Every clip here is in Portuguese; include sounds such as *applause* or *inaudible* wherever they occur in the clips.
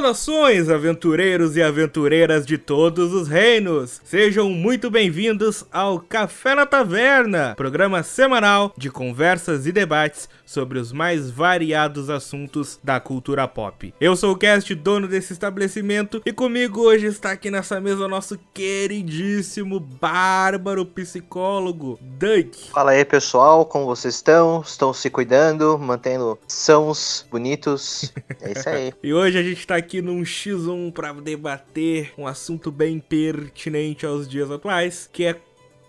Saudações, aventureiros e aventureiras de todos os reinos! Sejam muito bem-vindos ao Café na Taverna, programa semanal de conversas e debates sobre os mais variados assuntos da cultura pop. Eu sou o Cast, dono desse estabelecimento, e comigo hoje está aqui nessa mesa o nosso queridíssimo bárbaro psicólogo, Duck. Fala aí, pessoal, como vocês estão? Estão se cuidando, mantendo sãos, bonitos? É isso aí. *laughs* e hoje a gente está aqui num X1 para debater um assunto bem pertinente aos dias atuais, que é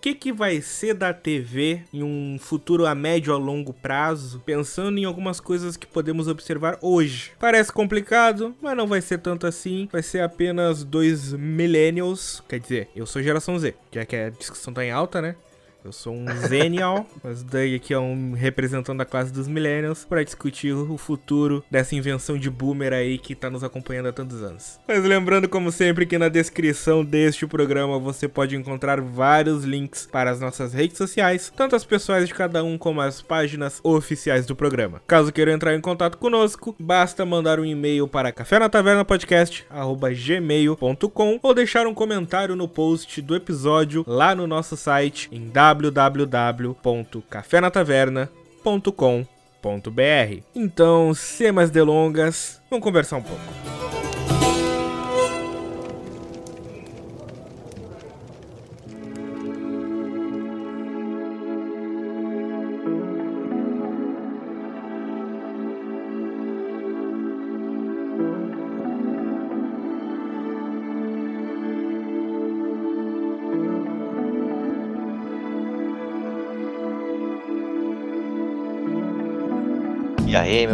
que, que vai ser da TV em um futuro a médio a longo prazo, pensando em algumas coisas que podemos observar hoje. Parece complicado, mas não vai ser tanto assim. Vai ser apenas dois millennials, quer dizer, eu sou geração Z, já que a discussão tá em alta, né? Eu sou um Zenial, *laughs* mas daí aqui é um representante da classe dos Millennials para discutir o futuro dessa invenção de boomer aí que tá nos acompanhando há tantos anos. Mas lembrando, como sempre, que na descrição deste programa você pode encontrar vários links para as nossas redes sociais, tanto as pessoais de cada um como as páginas oficiais do programa. Caso queira entrar em contato conosco, basta mandar um e-mail para cafénatavernapodcast@gmail.com ou deixar um comentário no post do episódio lá no nosso site em www www.cafenataverna.com.br. Então, sem mais delongas, vamos conversar um pouco.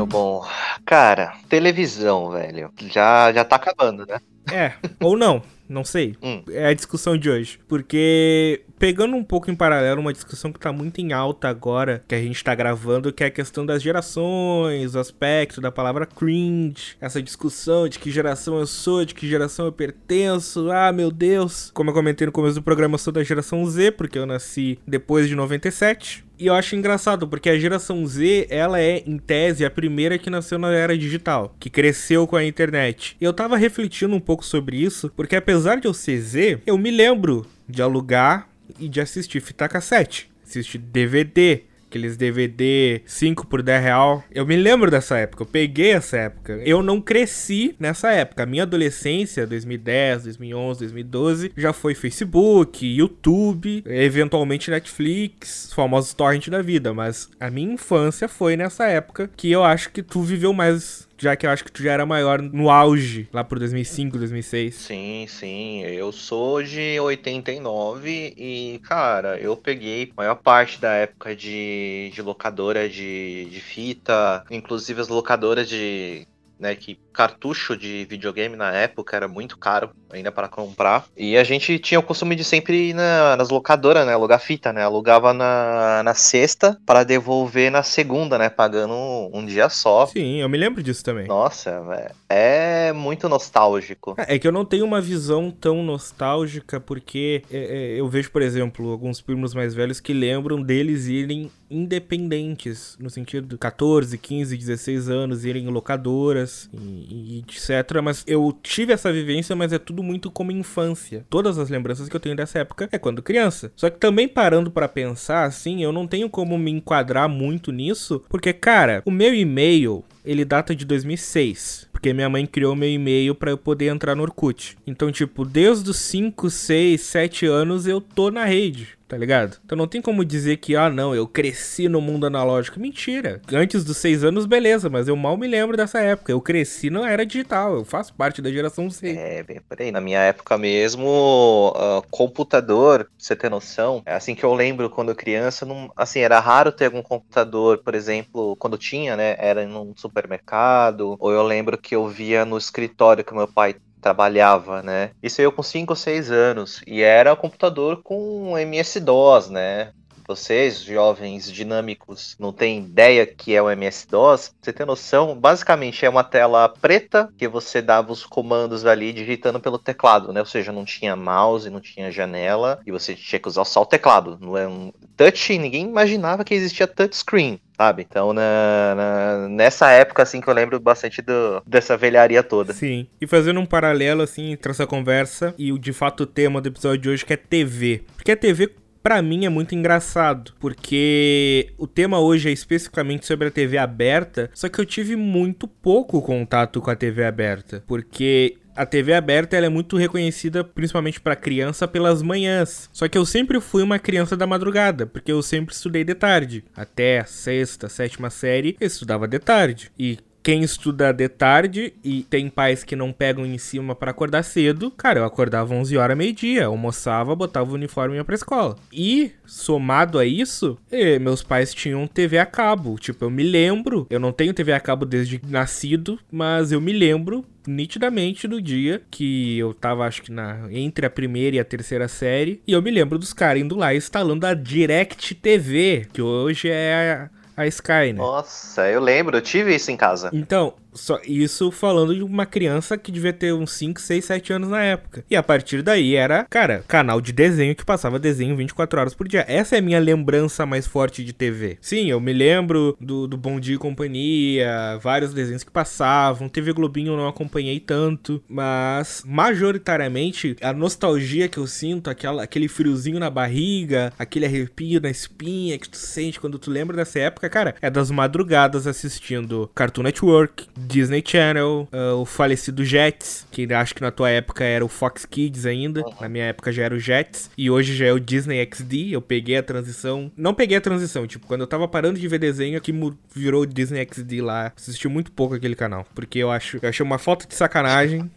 Bom? Cara, televisão, velho. Já, já tá acabando, né? É, ou não, não sei. Hum. É a discussão de hoje. Porque, pegando um pouco em paralelo, uma discussão que tá muito em alta agora, que a gente tá gravando, que é a questão das gerações, o aspecto da palavra cringe, essa discussão de que geração eu sou, de que geração eu pertenço, ah, meu Deus. Como eu comentei no começo do programa, eu sou da geração Z, porque eu nasci depois de 97. E eu acho engraçado, porque a geração Z, ela é, em tese, a primeira que nasceu na era digital, que cresceu com a internet. E eu tava refletindo um pouco sobre isso, porque apesar de eu ser Z, eu me lembro de alugar e de assistir fita cassete, assistir DVD, aqueles DVD 5 por 10 real. Eu me lembro dessa época, eu peguei essa época. Eu não cresci nessa época. A minha adolescência, 2010, 2011, 2012, já foi Facebook, YouTube, eventualmente Netflix, famosos torrent da vida. Mas a minha infância foi nessa época que eu acho que tu viveu mais já que eu acho que tu já era maior no auge, lá por 2005, 2006. Sim, sim. Eu sou de 89 e, cara, eu peguei a maior parte da época de, de locadora de, de fita, inclusive as locadoras de. Né, que cartucho de videogame na época era muito caro ainda para comprar. E a gente tinha o costume de sempre ir na, nas locadoras, né? Alugar fita, né? Alugava na, na sexta para devolver na segunda, né? Pagando um, um, dia só. Sim, eu me lembro disso também. Nossa, véio, é muito nostálgico. É que eu não tenho uma visão tão nostálgica porque é, é, eu vejo, por exemplo, alguns primos mais velhos que lembram deles irem independentes, no sentido de 14, 15, 16 anos, irem em locadoras e, etc. Mas eu tive essa vivência, mas é tudo muito como infância. Todas as lembranças que eu tenho dessa época é quando criança. Só que também parando para pensar assim, eu não tenho como me enquadrar muito nisso, porque cara, o meu e-mail ele data de 2006. Porque minha mãe criou meu e-mail para eu poder entrar no Orkut. Então, tipo, desde os 5, 6, 7 anos eu tô na rede tá ligado? Então não tem como dizer que, ah, não, eu cresci no mundo analógico. Mentira. Antes dos seis anos, beleza, mas eu mal me lembro dessa época. Eu cresci na era digital, eu faço parte da geração C. É, bem por aí. Na minha época mesmo, uh, computador, pra você ter noção, é assim que eu lembro quando criança, não, assim, era raro ter algum computador, por exemplo, quando tinha, né, era num supermercado, ou eu lembro que eu via no escritório que meu pai trabalhava, né? Isso eu com 5 ou 6 anos. E era computador com MS-DOS, né? Vocês, jovens dinâmicos, não têm ideia que é o MS-DOS, você tem noção, basicamente é uma tela preta que você dava os comandos ali digitando pelo teclado, né? Ou seja, não tinha mouse, não tinha janela, e você tinha que usar só o teclado. Não é um touch, ninguém imaginava que existia touchscreen sabe? Então, na, na, nessa época, assim, que eu lembro bastante do, dessa velharia toda. Sim. E fazendo um paralelo, assim, entre essa conversa e o de fato o tema do episódio de hoje, que é TV. Porque a TV para mim é muito engraçado, porque o tema hoje é especificamente sobre a TV aberta, só que eu tive muito pouco contato com a TV aberta, porque a TV aberta ela é muito reconhecida principalmente para criança pelas manhãs. Só que eu sempre fui uma criança da madrugada, porque eu sempre estudei de tarde. Até a sexta, sétima série, eu estudava de tarde. E quem estuda de tarde e tem pais que não pegam em cima para acordar cedo, cara, eu acordava 11 horas meio-dia, almoçava, botava o uniforme e ia pra escola. E, somado a isso, eh, meus pais tinham TV a cabo. Tipo, eu me lembro, eu não tenho TV a cabo desde nascido, mas eu me lembro nitidamente do dia que eu tava, acho que na entre a primeira e a terceira série, e eu me lembro dos caras indo lá instalando a Direct TV, que hoje é a, Sky, né? Nossa, eu lembro, eu tive isso em casa. Então, só isso falando de uma criança que devia ter uns 5, 6, 7 anos na época. E a partir daí era, cara, canal de desenho que passava desenho 24 horas por dia. Essa é a minha lembrança mais forte de TV. Sim, eu me lembro do, do Bom Dia e Companhia, vários desenhos que passavam. TV Globinho eu não acompanhei tanto, mas majoritariamente a nostalgia que eu sinto, aquela, aquele friozinho na barriga, aquele arrepio na espinha que tu sente quando tu lembra dessa época, cara, é das madrugadas assistindo Cartoon Network, Disney Channel, uh, o falecido Jets, que acho que na tua época era o Fox Kids ainda, na minha época já era o Jets, e hoje já é o Disney XD. Eu peguei a transição, não peguei a transição, tipo, quando eu tava parando de ver desenho, que virou o Disney XD lá. Assisti muito pouco aquele canal, porque eu acho, eu achei uma falta de sacanagem,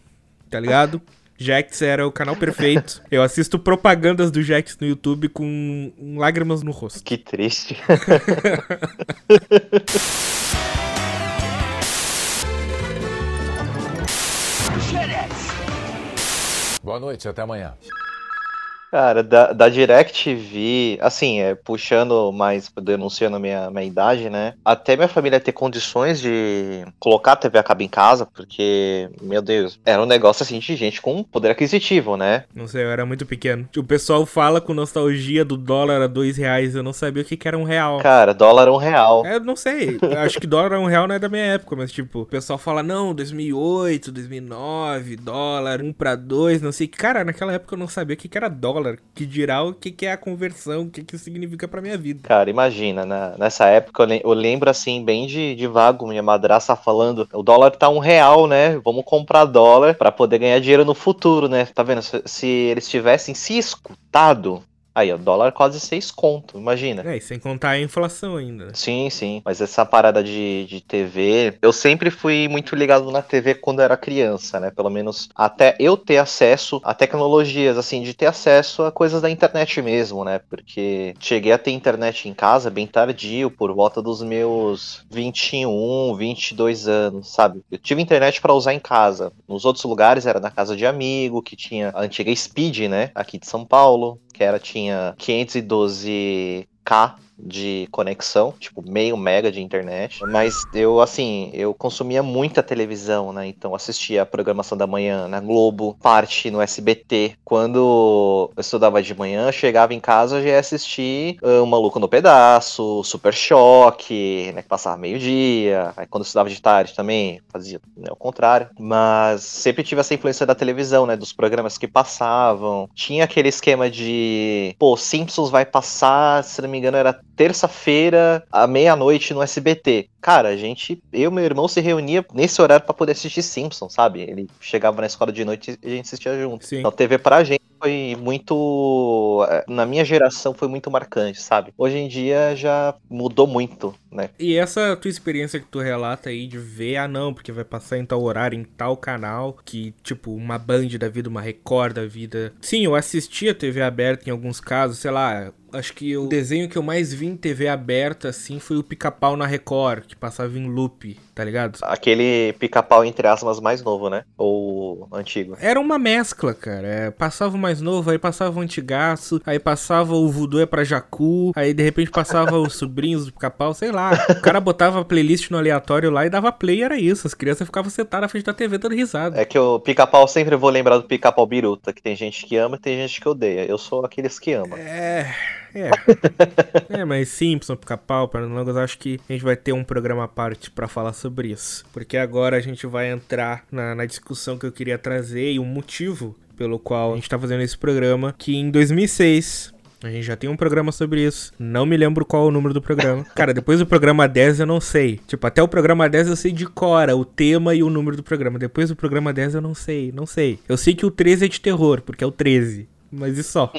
tá ligado? Jax era o canal perfeito. Eu assisto propagandas do Jax no YouTube com lágrimas no rosto. Que triste. *laughs* Boa noite, até amanhã. Cara, da, da DirecTV, assim, é, puxando mais, denunciando minha, minha idade, né? Até minha família ter condições de colocar a TV a cabo em casa, porque, meu Deus, era um negócio assim de gente com poder aquisitivo, né? Não sei, eu era muito pequeno. O pessoal fala com nostalgia do dólar a dois reais, eu não sabia o que, que era um real. Cara, dólar um real. É, eu não sei, acho que dólar um real não é da minha época, mas tipo, o pessoal fala, não, 2008, 2009, dólar, um pra dois, não sei. Cara, naquela época eu não sabia o que, que era dólar dólar, que dirá o que, que é a conversão, o que, que significa pra minha vida. Cara, imagina, né? nessa época eu, lembro assim, bem de, de vago, minha madraça falando, o dólar tá um real, né? Vamos comprar dólar para poder ganhar dinheiro no futuro, né? Tá vendo? Se, se eles tivessem se escutado Aí, o dólar quase 6 conto, imagina. É, e sem contar a inflação ainda. Sim, sim. Mas essa parada de, de TV, eu sempre fui muito ligado na TV quando era criança, né? Pelo menos até eu ter acesso a tecnologias, assim, de ter acesso a coisas da internet mesmo, né? Porque cheguei a ter internet em casa bem tardio, por volta dos meus 21, 22 anos, sabe? Eu tive internet para usar em casa. Nos outros lugares era na casa de amigo, que tinha a antiga Speed, né? Aqui de São Paulo que era tinha 512k de conexão, tipo meio mega de internet. Mas eu, assim, eu consumia muita televisão, né? Então assistia a programação da manhã na Globo, parte no SBT. Quando eu estudava de manhã, chegava em casa já ia assistir uh, Maluco no Pedaço, Super Choque, né? Que passava meio-dia. Aí quando eu estudava de tarde também, fazia né, o contrário. Mas sempre tive essa influência da televisão, né? Dos programas que passavam. Tinha aquele esquema de, pô, Simpsons vai passar, se não me engano, era terça-feira, à meia-noite no SBT. Cara, a gente, eu e meu irmão se reunia nesse horário para poder assistir Simpsons, sabe? Ele chegava na escola de noite e a gente assistia junto. Sim. Então, TV pra gente foi muito. Eh, na minha geração foi muito marcante, sabe? Hoje em dia já mudou muito, né? E essa tua experiência que tu relata aí de ver, ah não, porque vai passar em tal horário, em tal canal, que tipo, uma Band da vida, uma Record da vida. Sim, eu assistia TV aberta em alguns casos, sei lá, acho que o desenho que eu mais vi em TV aberta, assim, foi o Pica-Pau na Record, que passava em loop, tá ligado? Aquele Pica-Pau, entre aspas, mais novo, né? Ou antigo? Era uma mescla, cara. É, passava o mais novo, aí passava o antigaço, aí passava o Voodoo é pra Jacu, aí de repente passava os sobrinhos do pica-pau, sei lá. O cara botava a playlist no aleatório lá e dava play era isso. As crianças ficavam sentadas na frente da TV dando risada. É que o pica-pau sempre vou lembrar do pica-pau biruta, que tem gente que ama e tem gente que odeia. Eu sou aqueles que ama. É. É. *laughs* é, mas Simpson, Pica-Pau, Pernalongos, acho que a gente vai ter um programa à parte para falar sobre isso. Porque agora a gente vai entrar na, na discussão que eu queria trazer e o motivo pelo qual a gente tá fazendo esse programa, que em 2006 a gente já tem um programa sobre isso. Não me lembro qual é o número do programa. *laughs* Cara, depois do programa 10 eu não sei. Tipo, até o programa 10 eu sei de cora o tema e o número do programa. Depois do programa 10 eu não sei, não sei. Eu sei que o 13 é de terror, porque é o 13 mas e só.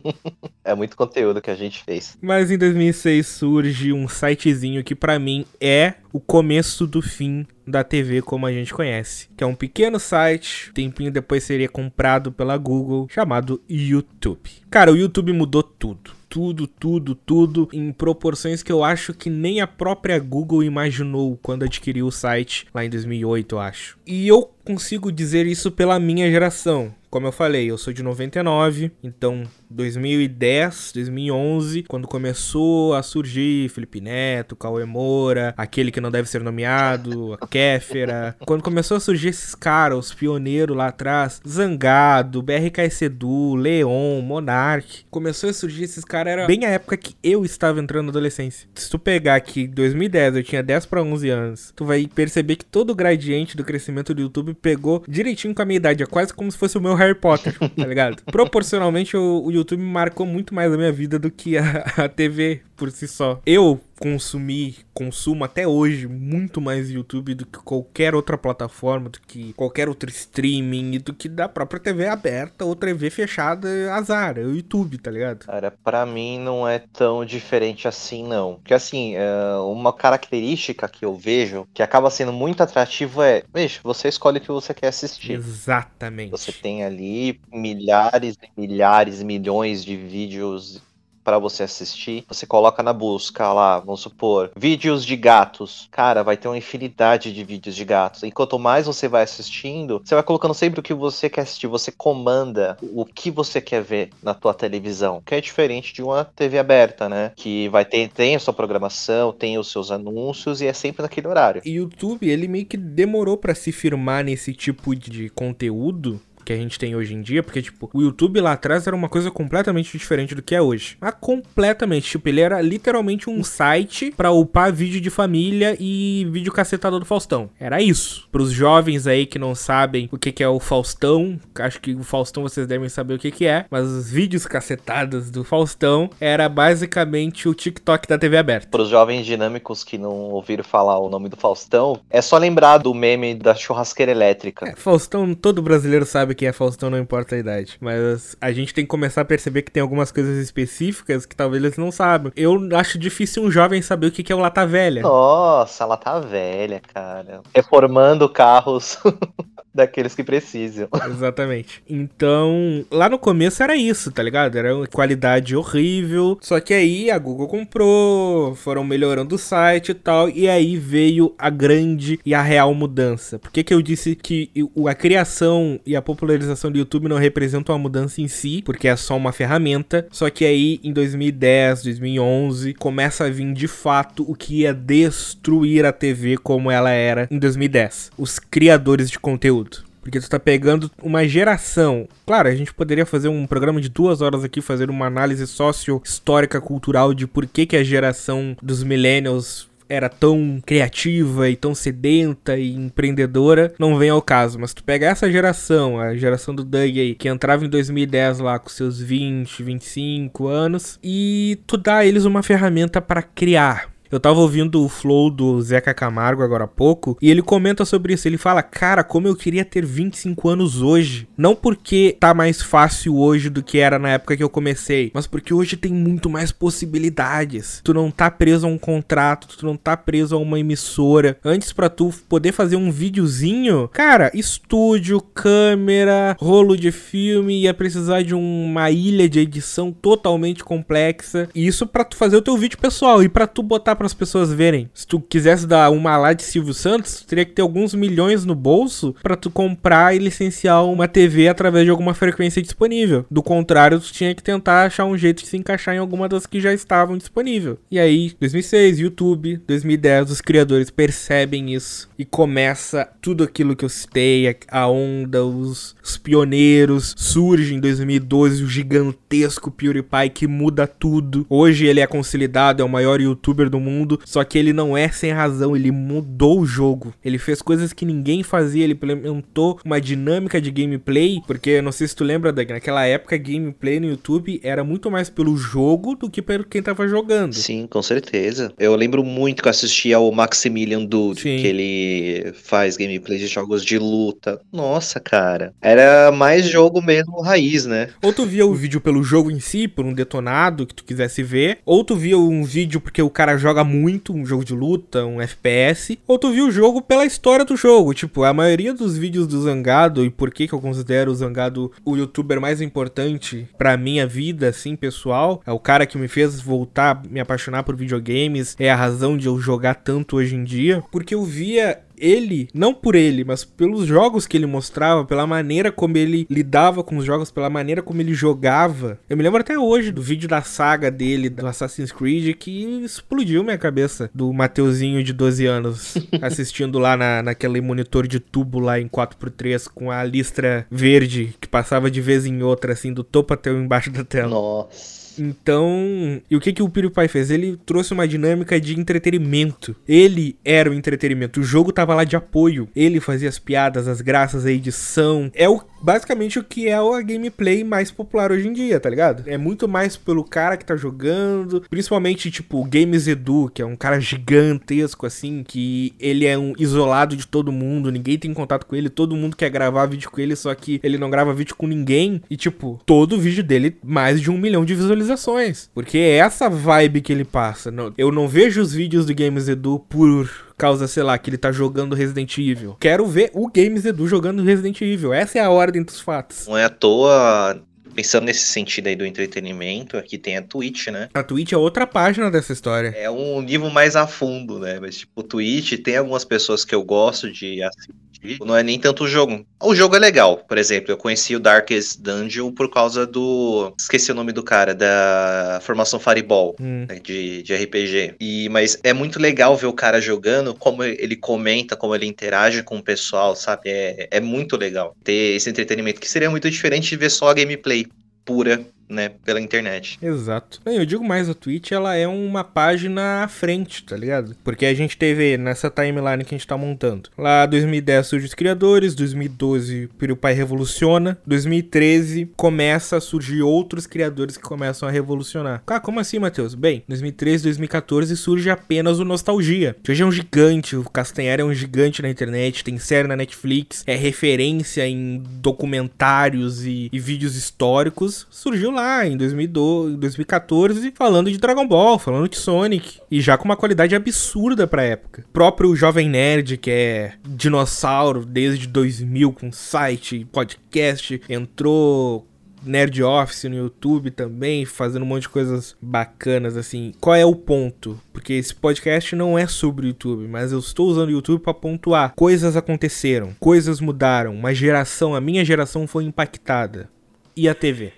*laughs* é muito conteúdo que a gente fez. Mas em 2006 surge um sitezinho que para mim é o começo do fim da TV como a gente conhece, que é um pequeno site, tempinho depois seria comprado pela Google, chamado YouTube. Cara, o YouTube mudou tudo tudo, tudo, tudo em proporções que eu acho que nem a própria Google imaginou quando adquiriu o site lá em 2008, eu acho. E eu consigo dizer isso pela minha geração. Como eu falei, eu sou de 99, então 2010, 2011, quando começou a surgir Felipe Neto, Cauê Moura, aquele que não deve ser nomeado, a *laughs* Kéfera. quando começou a surgir esses caras, os pioneiros lá atrás, Zangado, BRK Sedu, Leon, Monark, começou a surgir esses caras, era bem a época que eu estava entrando na adolescência. Se tu pegar que em 2010 eu tinha 10 para 11 anos, tu vai perceber que todo o gradiente do crescimento do YouTube pegou direitinho com a minha idade, é quase como se fosse o meu Harry Potter, tá ligado? *laughs* Proporcionalmente o, o YouTube marcou muito mais a minha vida do que a, a TV por si só. Eu consumi, consumo até hoje muito mais YouTube do que qualquer outra plataforma, do que qualquer outro streaming e do que da própria TV aberta ou TV fechada, azar, é o YouTube, tá ligado? Cara, pra mim não é tão diferente assim, não. Porque assim, é, uma característica que eu vejo que acaba sendo muito atrativo é, veja, você escolhe o que você quer assistir. Exatamente. Você tem ali milhares e milhares, milhões de vídeos para você assistir. Você coloca na busca lá, vamos supor, vídeos de gatos. Cara, vai ter uma infinidade de vídeos de gatos. E quanto mais você vai assistindo, você vai colocando sempre o que você quer assistir. Você comanda o que você quer ver na tua televisão, que é diferente de uma TV aberta, né? Que vai ter tem a sua programação, tem os seus anúncios e é sempre naquele horário. E YouTube, ele meio que demorou para se firmar nesse tipo de conteúdo que a gente tem hoje em dia, porque, tipo, o YouTube lá atrás era uma coisa completamente diferente do que é hoje. Mas completamente, tipo, ele era literalmente um site para upar vídeo de família e vídeo cacetado do Faustão. Era isso. Para os jovens aí que não sabem o que, que é o Faustão, acho que o Faustão vocês devem saber o que, que é, mas os vídeos cacetados do Faustão era basicamente o TikTok da TV aberta. Para os jovens dinâmicos que não ouviram falar o nome do Faustão, é só lembrar do meme da churrasqueira elétrica. É, Faustão, todo brasileiro sabe sabe quem é Faustão, não importa a idade. Mas a gente tem que começar a perceber que tem algumas coisas específicas que talvez eles não saibam. Eu acho difícil um jovem saber o que é o Lata Velha. Nossa, Lata Velha, cara. Reformando carros. *laughs* daqueles que precisam. *laughs* Exatamente. Então, lá no começo era isso, tá ligado? Era uma qualidade horrível. Só que aí a Google comprou, foram melhorando o site e tal. E aí veio a grande e a real mudança. Por que, que eu disse que a criação e a popularização do YouTube não representam uma mudança em si? Porque é só uma ferramenta. Só que aí em 2010, 2011, começa a vir de fato o que ia destruir a TV como ela era em 2010. Os criadores de conteúdo. Porque tu tá pegando uma geração. Claro, a gente poderia fazer um programa de duas horas aqui, fazer uma análise sócio-histórica, cultural de por que, que a geração dos millennials era tão criativa e tão sedenta e empreendedora, não vem ao caso. Mas tu pega essa geração, a geração do Doug aí, que entrava em 2010 lá com seus 20, 25 anos, e tu dá a eles uma ferramenta para criar, eu tava ouvindo o flow do Zeca Camargo agora há pouco e ele comenta sobre isso. Ele fala: Cara, como eu queria ter 25 anos hoje. Não porque tá mais fácil hoje do que era na época que eu comecei, mas porque hoje tem muito mais possibilidades. Tu não tá preso a um contrato, tu não tá preso a uma emissora. Antes, para tu poder fazer um videozinho, cara, estúdio, câmera, rolo de filme, ia precisar de uma ilha de edição totalmente complexa. E isso para tu fazer o teu vídeo pessoal e para tu botar para as pessoas verem. Se tu quisesse dar uma lá de Silvio Santos, tu teria que ter alguns milhões no bolso para tu comprar e licenciar uma TV através de alguma frequência disponível. Do contrário, tu tinha que tentar achar um jeito de se encaixar em alguma das que já estavam disponíveis. E aí, 2006, YouTube, 2010, os criadores percebem isso e começa tudo aquilo que eu citei, a onda, os, os pioneiros, surge em 2012 o gigantesco PewDiePie que muda tudo. Hoje ele é consolidado, é o maior youtuber do mundo, só que ele não é sem razão, ele mudou o jogo. Ele fez coisas que ninguém fazia, ele implementou uma dinâmica de gameplay, porque não sei se tu lembra, Doug, naquela época gameplay no YouTube era muito mais pelo jogo do que pelo quem tava jogando. Sim, com certeza. Eu lembro muito que eu assistia ao Maximilian Dude, Sim. que ele faz gameplay de jogos de luta. Nossa, cara. Era mais jogo mesmo raiz, né? Ou tu via o vídeo pelo jogo em si, por um detonado que tu quisesse ver, ou tu via um vídeo porque o cara joga muito, um jogo de luta, um FPS, ou tu via o jogo pela história do jogo. Tipo, a maioria dos vídeos do Zangado, e por que que eu considero o Zangado o youtuber mais importante pra minha vida, assim, pessoal, é o cara que me fez voltar, me apaixonar por videogames, é a razão de eu jogar tanto hoje em dia, porque eu via ele, não por ele, mas pelos jogos que ele mostrava, pela maneira como ele lidava com os jogos, pela maneira como ele jogava. Eu me lembro até hoje do vídeo da saga dele, do Assassin's Creed, que explodiu minha cabeça. Do Mateuzinho de 12 anos, *laughs* assistindo lá na, naquele monitor de tubo lá em 4x3 com a listra verde que passava de vez em outra, assim, do topo até embaixo da tela. Nossa. Então, e o que que o PewDiePie fez? Ele trouxe uma dinâmica de entretenimento. Ele era o entretenimento. O jogo tava lá de apoio. Ele fazia as piadas, as graças, a edição. É o basicamente o que é a gameplay mais popular hoje em dia, tá ligado? É muito mais pelo cara que tá jogando, principalmente tipo Games Edu, que é um cara gigantesco assim, que ele é um isolado de todo mundo, ninguém tem contato com ele, todo mundo quer gravar vídeo com ele, só que ele não grava vídeo com ninguém e tipo, todo vídeo dele mais de um milhão de visualizações, porque é essa vibe que ele passa. Eu não vejo os vídeos do Games Edu por causa, sei lá, que ele tá jogando Resident Evil. Quero ver o Games Edu jogando Resident Evil. Essa é a ordem dos fatos. Não é à toa pensando nesse sentido aí do entretenimento, aqui tem a Twitch, né? A Twitch é outra página dessa história. É um nível mais a fundo, né? Mas, tipo, o Twitch tem algumas pessoas que eu gosto de assistir não é nem tanto o jogo. O jogo é legal, por exemplo, eu conheci o Darkest Dungeon por causa do. Esqueci o nome do cara, da formação Fireball, hum. né, de, de RPG. E, mas é muito legal ver o cara jogando, como ele comenta, como ele interage com o pessoal, sabe? É, é muito legal ter esse entretenimento, que seria muito diferente de ver só a gameplay pura né, pela internet. Exato. Eu digo mais, a Twitch, ela é uma página à frente, tá ligado? Porque a gente teve nessa timeline que a gente tá montando. Lá 2010 surge os criadores, 2012 PewDiePie revoluciona, 2013 começa a surgir outros criadores que começam a revolucionar. Ah, como assim, Matheus? Bem, 2013, 2014 surge apenas o Nostalgia, que hoje é um gigante, o Castanheira é um gigante na internet, tem série na Netflix, é referência em documentários e, e vídeos históricos, surgiu lá lá em 2012, 2014 falando de Dragon Ball, falando de Sonic. E já com uma qualidade absurda pra época. O próprio Jovem Nerd, que é dinossauro desde 2000 com site, podcast, entrou Nerd Office no YouTube também, fazendo um monte de coisas bacanas assim. Qual é o ponto? Porque esse podcast não é sobre o YouTube, mas eu estou usando o YouTube para pontuar. Coisas aconteceram, coisas mudaram, uma geração, a minha geração foi impactada. E a TV?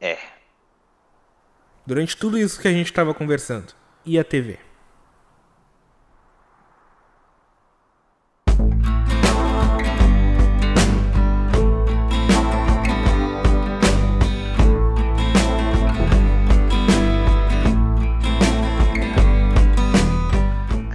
É. Durante tudo isso que a gente estava conversando. E a TV?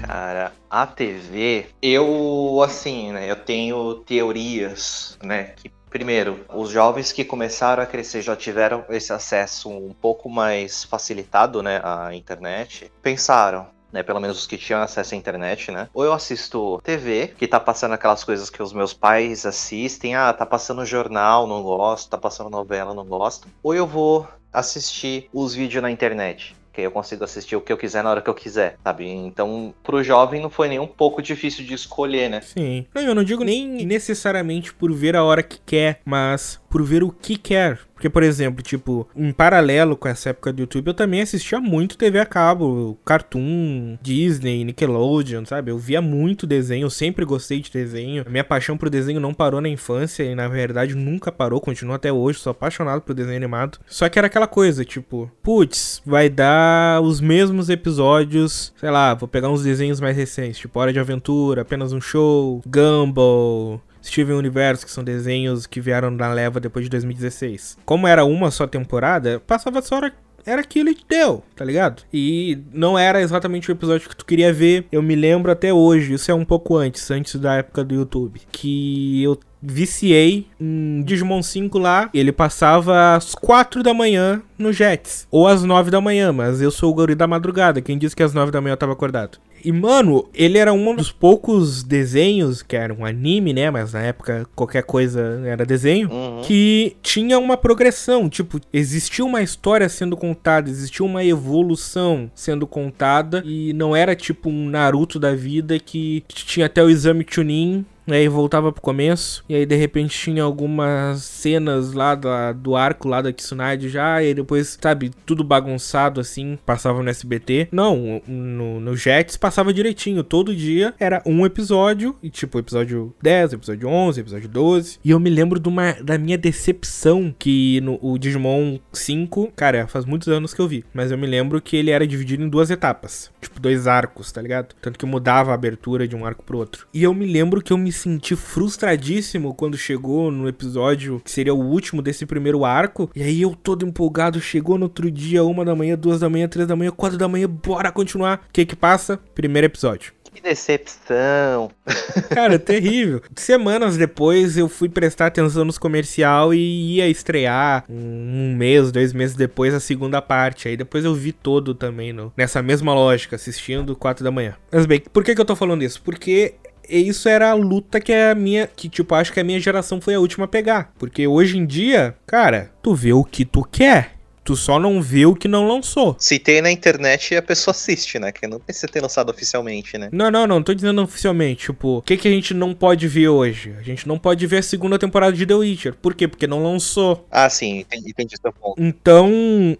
Cara, a TV, eu assim, né, eu tenho teorias, né, que Primeiro, os jovens que começaram a crescer já tiveram esse acesso um pouco mais facilitado, né, à internet. Pensaram, né, pelo menos os que tinham acesso à internet, né? Ou eu assisto TV, que tá passando aquelas coisas que os meus pais assistem, ah, tá passando jornal, não gosto, tá passando novela, não gosto. Ou eu vou assistir os vídeos na internet que eu consigo assistir o que eu quiser na hora que eu quiser, sabe? Então, pro jovem não foi nem um pouco difícil de escolher, né? Sim. Não, eu não digo nem necessariamente por ver a hora que quer, mas por ver o que quer. Porque, por exemplo, tipo, em paralelo com essa época do YouTube, eu também assistia muito TV a cabo, Cartoon, Disney, Nickelodeon, sabe? Eu via muito desenho, eu sempre gostei de desenho. A minha paixão por desenho não parou na infância e, na verdade, nunca parou, continua até hoje, sou apaixonado por desenho animado. Só que era aquela coisa, tipo, putz, vai dar os mesmos episódios, sei lá, vou pegar uns desenhos mais recentes, tipo Hora de Aventura, Apenas um Show, Gumball, Steven Universo, que são desenhos que vieram na leva depois de 2016. Como era uma só temporada, passava só era aquilo e deu, tá ligado? E não era exatamente o episódio que tu queria ver. Eu me lembro até hoje, isso é um pouco antes, antes da época do YouTube, que eu viciei em Digimon 5 lá. Ele passava às 4 da manhã no Jets. Ou às 9 da manhã, mas eu sou o guri da madrugada. Quem disse que às 9 da manhã eu tava acordado? E, mano, ele era um dos poucos desenhos, que era um anime, né? Mas na época qualquer coisa era desenho, uhum. que tinha uma progressão. Tipo, existia uma história sendo contada, existia uma evolução sendo contada. E não era tipo um Naruto da vida que tinha até o exame Chunin aí voltava pro começo. E aí de repente tinha algumas cenas lá da, do arco lá da Tsunade já. E depois, sabe, tudo bagunçado assim. Passava no SBT. Não, no, no Jets passava direitinho. Todo dia era um episódio. E tipo, episódio 10, episódio 11, episódio 12. E eu me lembro de uma, da minha decepção que no o Digimon 5. Cara, faz muitos anos que eu vi. Mas eu me lembro que ele era dividido em duas etapas. Tipo, dois arcos, tá ligado? Tanto que mudava a abertura de um arco pro outro. E eu me lembro que eu me senti frustradíssimo quando chegou no episódio que seria o último desse primeiro arco. E aí eu todo empolgado, chegou no outro dia, uma da manhã, duas da manhã, três da manhã, quatro da manhã, bora continuar. O que que passa? Primeiro episódio. Que decepção. *laughs* Cara, terrível. Semanas depois eu fui prestar atenção nos comercial e ia estrear um, mês, dois meses depois a segunda parte. Aí depois eu vi todo também no, nessa mesma lógica, assistindo quatro da manhã. Mas bem, por que, que eu tô falando isso? Porque isso era a luta que a minha. Que, tipo, acho que a minha geração foi a última a pegar. Porque hoje em dia, cara, tu vê o que tu quer. Tu só não vê o que não lançou. Se tem na internet, a pessoa assiste, né? Que não precisa ter lançado oficialmente, né? Não, não, não. Tô dizendo oficialmente. Tipo, o que, que a gente não pode ver hoje? A gente não pode ver a segunda temporada de The Witcher. Por quê? Porque não lançou. Ah, sim. Entendi, entendi seu ponto. Então,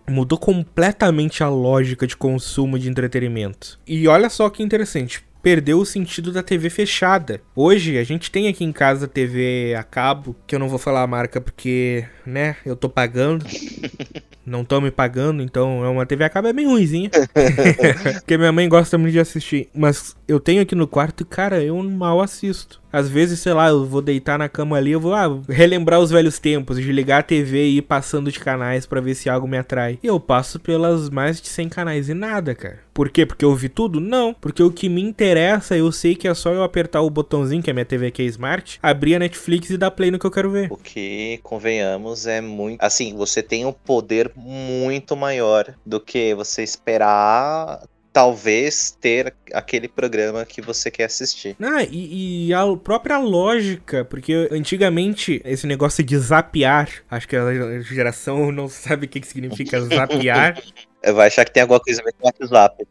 mudou completamente a lógica de consumo de entretenimento. E olha só que interessante perdeu o sentido da TV fechada. Hoje a gente tem aqui em casa TV a cabo, que eu não vou falar a marca porque, né, eu tô pagando. *laughs* não estão me pagando, então é uma TV a cabo é bem ruimzinha. *laughs* porque minha mãe gosta muito de assistir. Mas eu tenho aqui no quarto e, cara, eu mal assisto. Às vezes, sei lá, eu vou deitar na cama ali, eu vou ah, relembrar os velhos tempos, de ligar a TV e ir passando de canais para ver se algo me atrai. E eu passo pelas mais de 100 canais e nada, cara. Por quê? Porque eu vi tudo? Não. Porque o que me interessa, eu sei que é só eu apertar o botãozinho, que é minha TV aqui é Smart, abrir a Netflix e dar play no que eu quero ver. O que, convenhamos, é muito. Assim, você tem um poder muito maior do que você esperar talvez ter aquele programa que você quer assistir. Ah, e, e, a própria lógica, porque antigamente esse negócio de zapear, acho que a geração não sabe o que, que significa *laughs* zapear. Vai achar que tem alguma coisa a ver com o WhatsApp.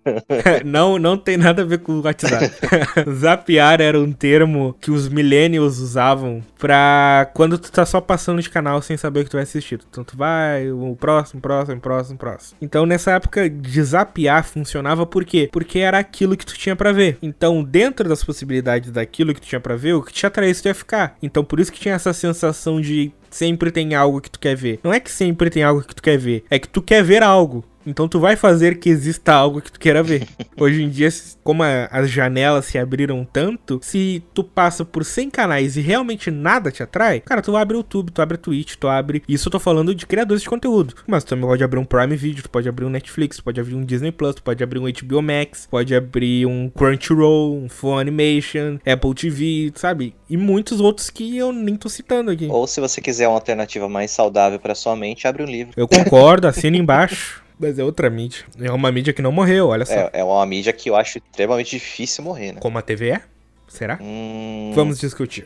*laughs* não, não tem nada a ver com o WhatsApp. *laughs* Zapear era um termo que os millennials usavam pra quando tu tá só passando de canal sem saber o que tu vai assistir. Então tu vai, o próximo, próximo, próximo, próximo. Então nessa época de zapear funcionava por quê? Porque era aquilo que tu tinha para ver. Então dentro das possibilidades daquilo que tu tinha para ver, o que te atraísse tu ia ficar. Então por isso que tinha essa sensação de sempre tem algo que tu quer ver. Não é que sempre tem algo que tu quer ver, é que tu quer ver algo. Então tu vai fazer que exista algo que tu queira ver. *laughs* Hoje em dia, como a, as janelas se abriram tanto, se tu passa por 100 canais e realmente nada te atrai, cara, tu abre o YouTube, tu abre a Twitch, tu abre. Isso eu tô falando de criadores de conteúdo. Mas tu também pode abrir um Prime Video, tu pode abrir um Netflix, tu pode abrir um Disney Plus, tu pode abrir um HBO Max, pode abrir um Crunchyroll, um Funimation, Apple TV, sabe? E muitos outros que eu nem tô citando aqui. Ou se você quiser uma alternativa mais saudável para sua mente, abre um livro. Eu concordo, assina *laughs* embaixo. Mas é outra mídia. É uma mídia que não morreu, olha só. É, é uma mídia que eu acho extremamente difícil morrer, né? Como a TV é? Será? Hum... Vamos discutir.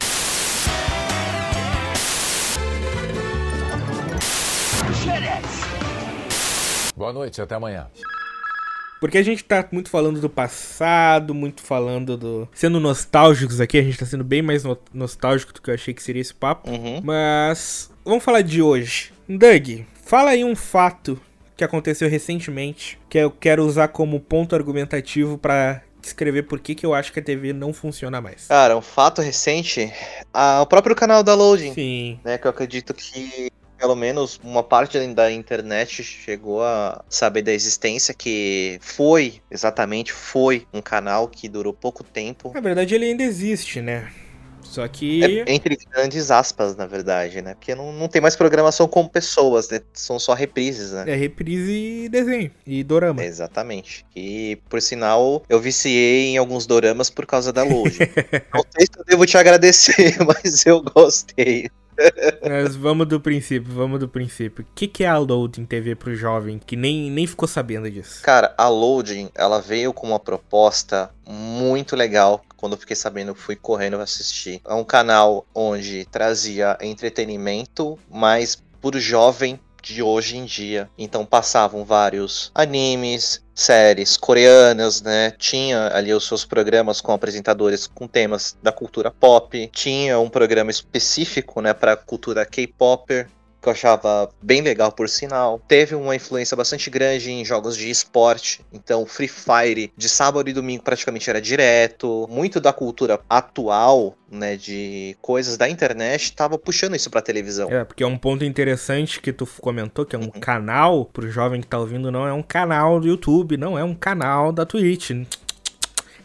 Boa noite, até amanhã. Porque a gente tá muito falando do passado, muito falando do. Sendo nostálgicos aqui, a gente tá sendo bem mais no... nostálgico do que eu achei que seria esse papo. Uhum. Mas vamos falar de hoje. Doug, fala aí um fato que aconteceu recentemente, que eu quero usar como ponto argumentativo para descrever por que, que eu acho que a TV não funciona mais. Cara, um fato recente, ah, o próprio canal da Loading, Sim. né, que eu acredito que pelo menos uma parte da internet chegou a saber da existência, que foi, exatamente, foi um canal que durou pouco tempo. Na verdade, ele ainda existe, né? Só que. É, entre grandes aspas, na verdade, né? Porque não, não tem mais programação com pessoas, né? São só reprises, né? É reprise e desenho. E dorama. Exatamente. E, por sinal, eu viciei em alguns doramas por causa da Load. *laughs* não sei se eu devo te agradecer, *laughs* mas eu gostei. Mas vamos do princípio, vamos do princípio. O que, que é a Loading TV pro jovem que nem, nem ficou sabendo disso? Cara, a Loading, ela veio com uma proposta muito legal. Quando eu fiquei sabendo, fui correndo assistir. É um canal onde trazia entretenimento, mas por jovem de hoje em dia. Então passavam vários animes, séries coreanas, né? Tinha ali os seus programas com apresentadores com temas da cultura pop. Tinha um programa específico, né, para cultura K-popper que eu achava bem legal por sinal. Teve uma influência bastante grande em jogos de esporte, então Free Fire de sábado e domingo praticamente era direto. Muito da cultura atual, né, de coisas da internet, estava puxando isso pra televisão. É, porque é um ponto interessante que tu comentou, que é um uhum. canal, pro jovem que tá ouvindo, não é um canal do YouTube, não é um canal da Twitch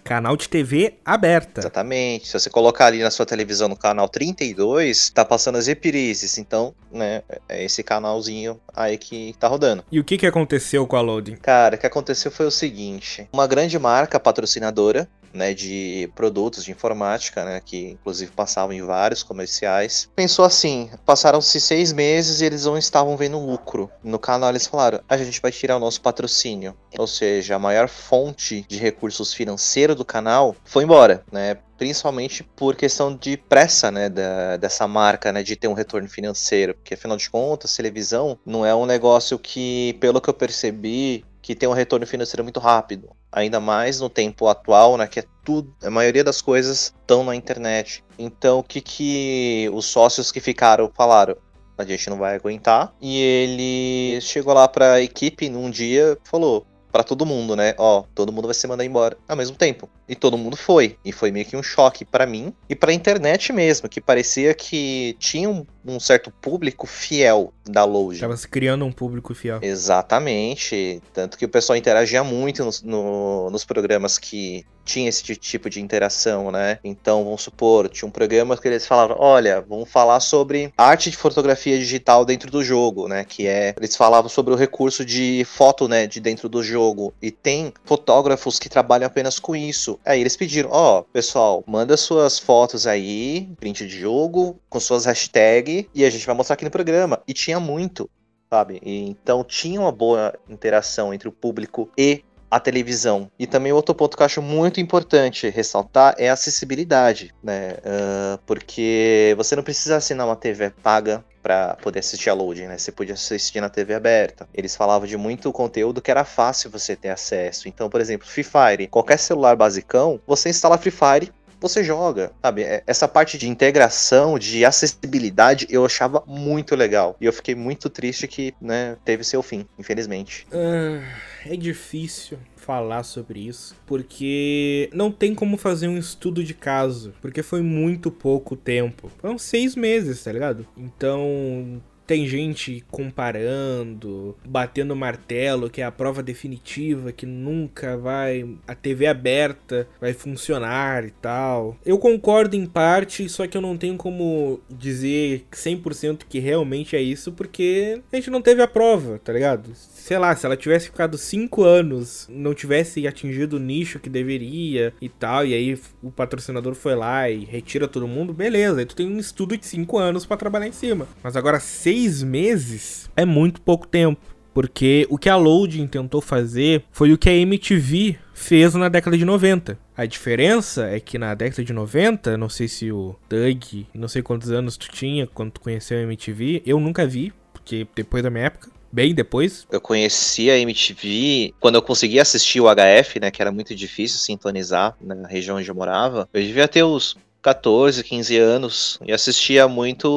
canal de TV aberta. Exatamente. Se você colocar ali na sua televisão no canal 32, tá passando as reprises. Então, né, é esse canalzinho aí que tá rodando. E o que que aconteceu com a Loading? Cara, o que aconteceu foi o seguinte: uma grande marca patrocinadora né, de produtos de informática, né, que inclusive passavam em vários comerciais. Pensou assim: passaram-se seis meses e eles não estavam vendo lucro. No canal eles falaram: a gente vai tirar o nosso patrocínio. Ou seja, a maior fonte de recursos financeiros do canal foi embora, né? principalmente por questão de pressa, né, da, dessa marca, né, de ter um retorno financeiro, porque afinal de contas, televisão não é um negócio que, pelo que eu percebi, que tem um retorno financeiro muito rápido. Ainda mais no tempo atual, né, que é tudo, a maioria das coisas estão na internet. Então, o que que os sócios que ficaram falaram? A gente não vai aguentar. E ele chegou lá para a equipe num dia, falou: para todo mundo, né? Ó, todo mundo vai ser mandado embora ao mesmo tempo. E todo mundo foi. E foi meio que um choque para mim e pra internet mesmo, que parecia que tinha um, um certo público fiel da loja. Tava se criando um público fiel. Exatamente. Tanto que o pessoal interagia muito no, no, nos programas que tinha esse tipo de interação, né? Então, vamos supor, tinha um programa que eles falavam, olha, vamos falar sobre arte de fotografia digital dentro do jogo, né? Que é, eles falavam sobre o recurso de foto, né, de dentro do jogo. E tem fotógrafos que trabalham apenas com isso. Aí eles pediram, ó, oh, pessoal, manda suas fotos aí, print de jogo, com suas hashtags, e a gente vai mostrar aqui no programa. E tinha muito, sabe? E, então tinha uma boa interação entre o público e a televisão. E também outro ponto que eu acho muito importante ressaltar é a acessibilidade, né? Uh, porque você não precisa assinar uma TV paga para poder assistir a loading, né? Você podia assistir na TV aberta. Eles falavam de muito conteúdo que era fácil você ter acesso. Então, por exemplo, Free Fire, qualquer celular basicão, você instala Free Fire, você joga, sabe? É, essa parte de integração, de acessibilidade, eu achava muito legal. E eu fiquei muito triste que, né, teve seu fim, infelizmente. Uh, é difícil falar sobre isso, porque não tem como fazer um estudo de caso, porque foi muito pouco tempo. Foram seis meses, tá ligado? Então tem gente comparando, batendo martelo que é a prova definitiva, que nunca vai. a TV aberta vai funcionar e tal. Eu concordo em parte, só que eu não tenho como dizer 100% que realmente é isso, porque a gente não teve a prova, tá ligado? Sei lá, se ela tivesse ficado cinco anos, não tivesse atingido o nicho que deveria e tal, e aí o patrocinador foi lá e retira todo mundo, beleza, aí tu tem um estudo de cinco anos para trabalhar em cima. Mas agora seis meses é muito pouco tempo. Porque o que a Loading tentou fazer foi o que a MTV fez na década de 90. A diferença é que na década de 90, não sei se o Doug, não sei quantos anos tu tinha quando tu conheceu a MTV, eu nunca vi, porque depois da minha época bem depois? Eu conheci a MTV quando eu consegui assistir o HF, né? Que era muito difícil sintonizar na região onde eu morava. Eu devia ter os 14, 15 anos e assistia muito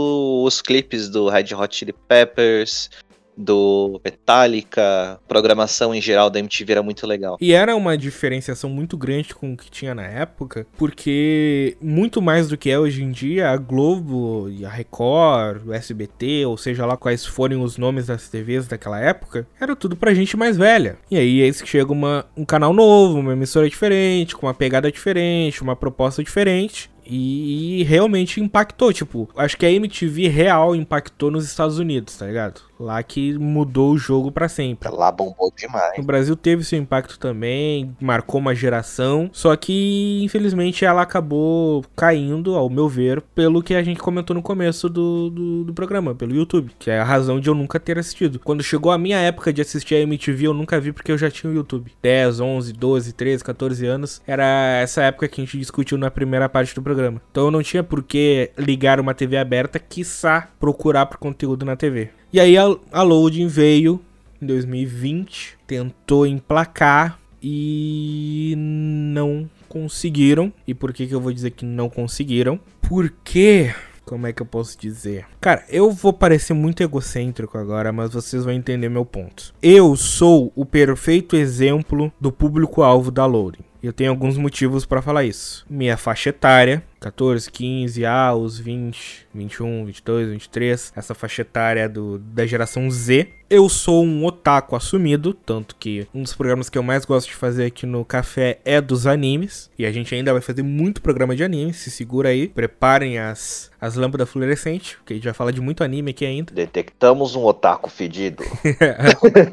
os clipes do Red Hot Chili Peppers, do Metallica, programação em geral da MTV era muito legal. E era uma diferenciação muito grande com o que tinha na época, porque muito mais do que é hoje em dia, a Globo e a Record, o SBT, ou seja lá quais forem os nomes das TVs daquela época, era tudo pra gente mais velha. E aí é isso que chega uma, um canal novo, uma emissora diferente, com uma pegada diferente, uma proposta diferente, e, e, realmente impactou, tipo, acho que a MTV real impactou nos Estados Unidos, tá ligado? Lá que mudou o jogo para sempre. Lá bombou demais. No Brasil teve seu impacto também, marcou uma geração, só que infelizmente ela acabou caindo, ao meu ver, pelo que a gente comentou no começo do, do, do programa, pelo YouTube, que é a razão de eu nunca ter assistido. Quando chegou a minha época de assistir a MTV, eu nunca vi porque eu já tinha o YouTube. 10, 11, 12, 13, 14 anos, era essa época que a gente discutiu na primeira parte do programa programa. Então eu não tinha por que ligar uma TV aberta, quiçá procurar por conteúdo na TV. E aí a, a Loading veio em 2020, tentou emplacar e não conseguiram. E por que, que eu vou dizer que não conseguiram? Porque como é que eu posso dizer? Cara, eu vou parecer muito egocêntrico agora, mas vocês vão entender meu ponto. Eu sou o perfeito exemplo do público-alvo da Loading. Eu tenho alguns motivos para falar isso. Minha faixa etária, 14, 15, ah, os 20, 21, 22, 23, essa faixa etária do, da geração Z. Eu sou um otaku assumido, tanto que um dos programas que eu mais gosto de fazer aqui no café é dos animes. E a gente ainda vai fazer muito programa de anime, se segura aí. Preparem as, as lâmpadas fluorescentes, porque a gente vai falar de muito anime aqui ainda. *laughs* Detectamos um otaku fedido.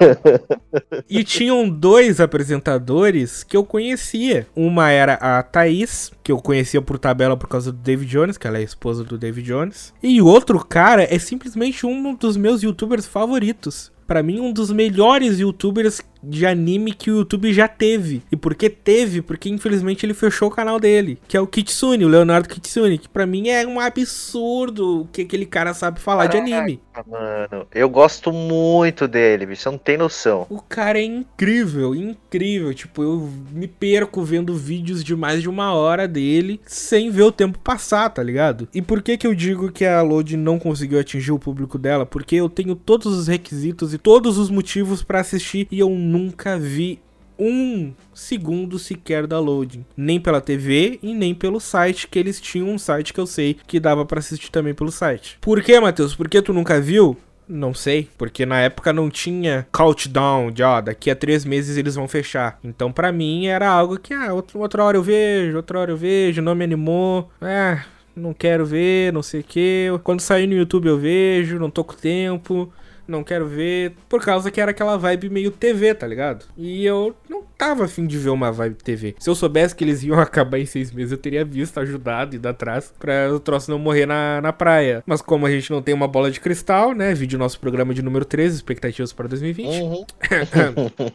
*laughs* e tinham dois apresentadores que eu conhecia. Uma era a Thaís, que eu conhecia por tabela por causa do David Jones, que ela é a esposa do David Jones. E o outro cara é simplesmente um dos meus youtubers favoritos. Para mim, um dos melhores youtubers de anime que o YouTube já teve. E por que teve? Porque infelizmente ele fechou o canal dele, que é o Kitsune, o Leonardo Kitsune, que para mim é um absurdo o que aquele cara sabe falar de anime. Mano, eu gosto muito dele, você não tem noção. O cara é incrível, incrível. Tipo, eu me perco vendo vídeos de mais de uma hora dele sem ver o tempo passar, tá ligado? E por que que eu digo que a Load não conseguiu atingir o público dela? Porque eu tenho todos os requisitos e todos os motivos para assistir e eu nunca vi um segundo sequer da loading, nem pela TV e nem pelo site, que eles tinham um site que eu sei que dava para assistir também pelo site. Por que, Matheus? Por que tu nunca viu? Não sei, porque na época não tinha countdown de, ó, daqui a três meses eles vão fechar. Então para mim era algo que, ah, outra hora eu vejo, outra hora eu vejo, não me animou, é, não quero ver, não sei o que. Quando sair no YouTube eu vejo, não tô com tempo não quero ver, por causa que era aquela vibe meio TV, tá ligado? E eu não tava afim de ver uma vibe TV. Se eu soubesse que eles iam *laughs* acabar em seis meses, eu teria visto, ajudado, ido atrás pra o troço não morrer na, na praia. Mas como a gente não tem uma bola de cristal, né? Vídeo nosso programa de número 13, expectativas para 2020. Uhum.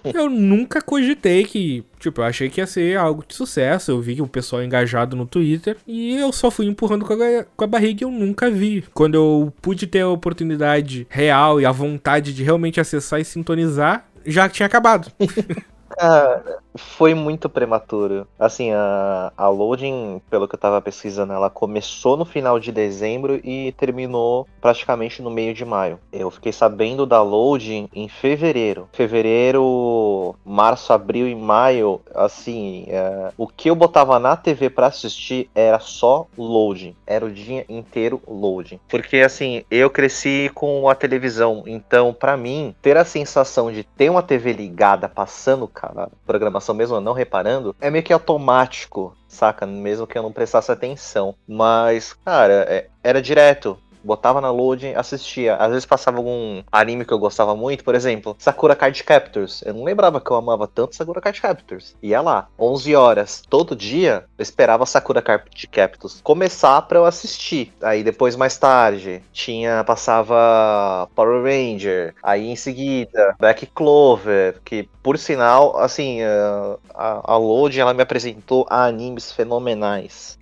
*laughs* eu nunca cogitei que Tipo, eu achei que ia ser algo de sucesso. Eu vi o pessoal engajado no Twitter. E eu só fui empurrando com a, com a barriga e eu nunca vi. Quando eu pude ter a oportunidade real e a vontade de realmente acessar e sintonizar, já tinha acabado. *laughs* Cara, foi muito prematuro. Assim, a, a loading, pelo que eu tava pesquisando, ela começou no final de dezembro e terminou praticamente no meio de maio. Eu fiquei sabendo da loading em fevereiro. Fevereiro, março, abril e maio, assim, é, o que eu botava na TV para assistir era só loading. Era o dia inteiro loading. Porque, assim, eu cresci com a televisão, então, para mim, ter a sensação de ter uma TV ligada passando, cara, programação mesmo não reparando, é meio que automático, saca? Mesmo que eu não prestasse atenção. Mas, cara, é, era direto botava na loading, assistia. Às vezes passava algum anime que eu gostava muito, por exemplo, Sakura Card Captors. Eu não lembrava que eu amava tanto Sakura Card Captors. Ia lá, 11 horas, todo dia, eu esperava Sakura Card Captors começar para eu assistir. Aí depois, mais tarde, tinha, passava Power Ranger. Aí em seguida, Black Clover, que por sinal, assim, a, a loading ela me apresentou animes fenomenais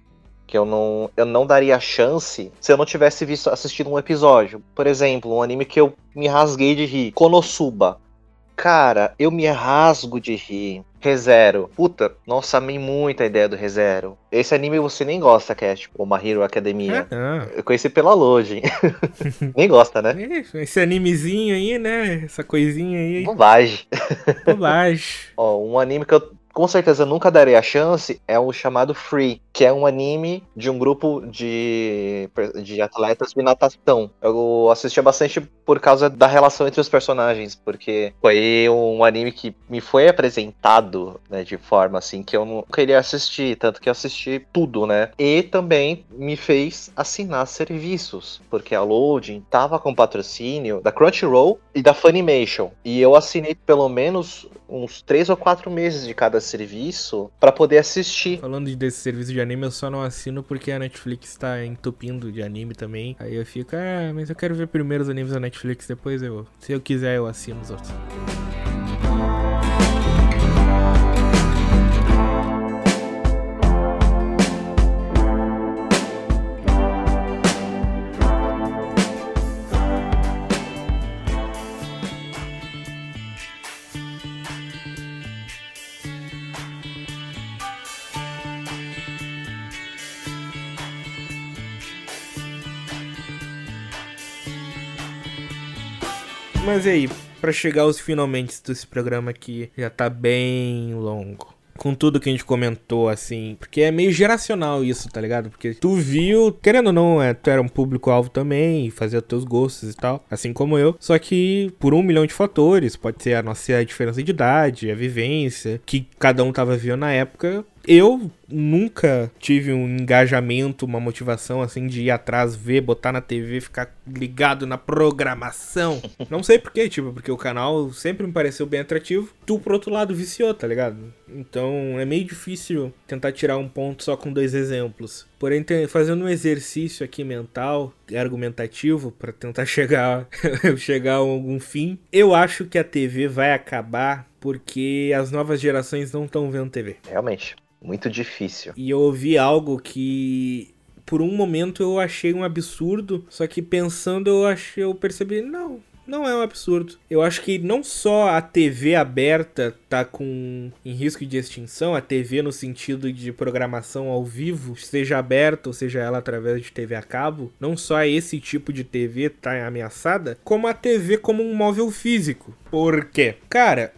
que eu não, eu não daria chance se eu não tivesse visto assistido um episódio. Por exemplo, um anime que eu me rasguei de rir, Konosuba. Cara, eu me rasgo de rir. ReZero. Puta, nossa, amei muito a ideia do ReZero. Esse anime você nem gosta, Cat, tipo, o My Hero Academia. Ah, Eu conheci pela Lojin. *laughs* nem gosta, né? é, esse animezinho aí, né? Essa coisinha aí, Bobagem. bobagem. *laughs* Ó, um anime que eu com certeza nunca darei a chance é o chamado Free, que é um anime de um grupo de, de atletas de natação. Eu assistia bastante por causa da relação entre os personagens, porque foi um anime que me foi apresentado né, de forma assim que eu não queria assistir, tanto que eu assisti tudo, né? E também me fez assinar serviços, porque a Loading tava com patrocínio da Crunchyroll e da Funimation. E eu assinei pelo menos uns três ou quatro meses de cada serviço para poder assistir. Falando de- desse serviço de anime, eu só não assino porque a Netflix tá entupindo de anime também. Aí eu fico, ah, mas eu quero ver primeiro os animes da Netflix, depois eu. Se eu quiser, eu assino os outros. Mas e aí, pra chegar aos finalmente desse programa aqui, já tá bem longo. Com tudo que a gente comentou, assim. Porque é meio geracional isso, tá ligado? Porque tu viu, querendo ou não, é, tu era um público-alvo também, e fazia teus gostos e tal, assim como eu. Só que por um milhão de fatores, pode ser a nossa diferença de idade, a vivência, que cada um tava vivendo na época. Eu nunca tive um engajamento, uma motivação assim de ir atrás, ver, botar na TV, ficar ligado na programação. *laughs* Não sei porquê, tipo, porque o canal sempre me pareceu bem atrativo. Tu, por outro lado, viciou, tá ligado? Então é meio difícil tentar tirar um ponto só com dois exemplos. Porém, fazendo um exercício aqui mental, argumentativo, pra tentar *laughs* chegar, chegar a algum fim, eu acho que a TV vai acabar porque as novas gerações não estão vendo TV. Realmente, muito difícil. E eu ouvi algo que por um momento eu achei um absurdo, só que pensando eu achei, eu percebi, não, não é um absurdo. Eu acho que não só a TV aberta tá com em risco de extinção, a TV no sentido de programação ao vivo, seja aberta ou seja ela através de TV a cabo, não só esse tipo de TV tá ameaçada, como a TV como um móvel físico. Por quê? Cara,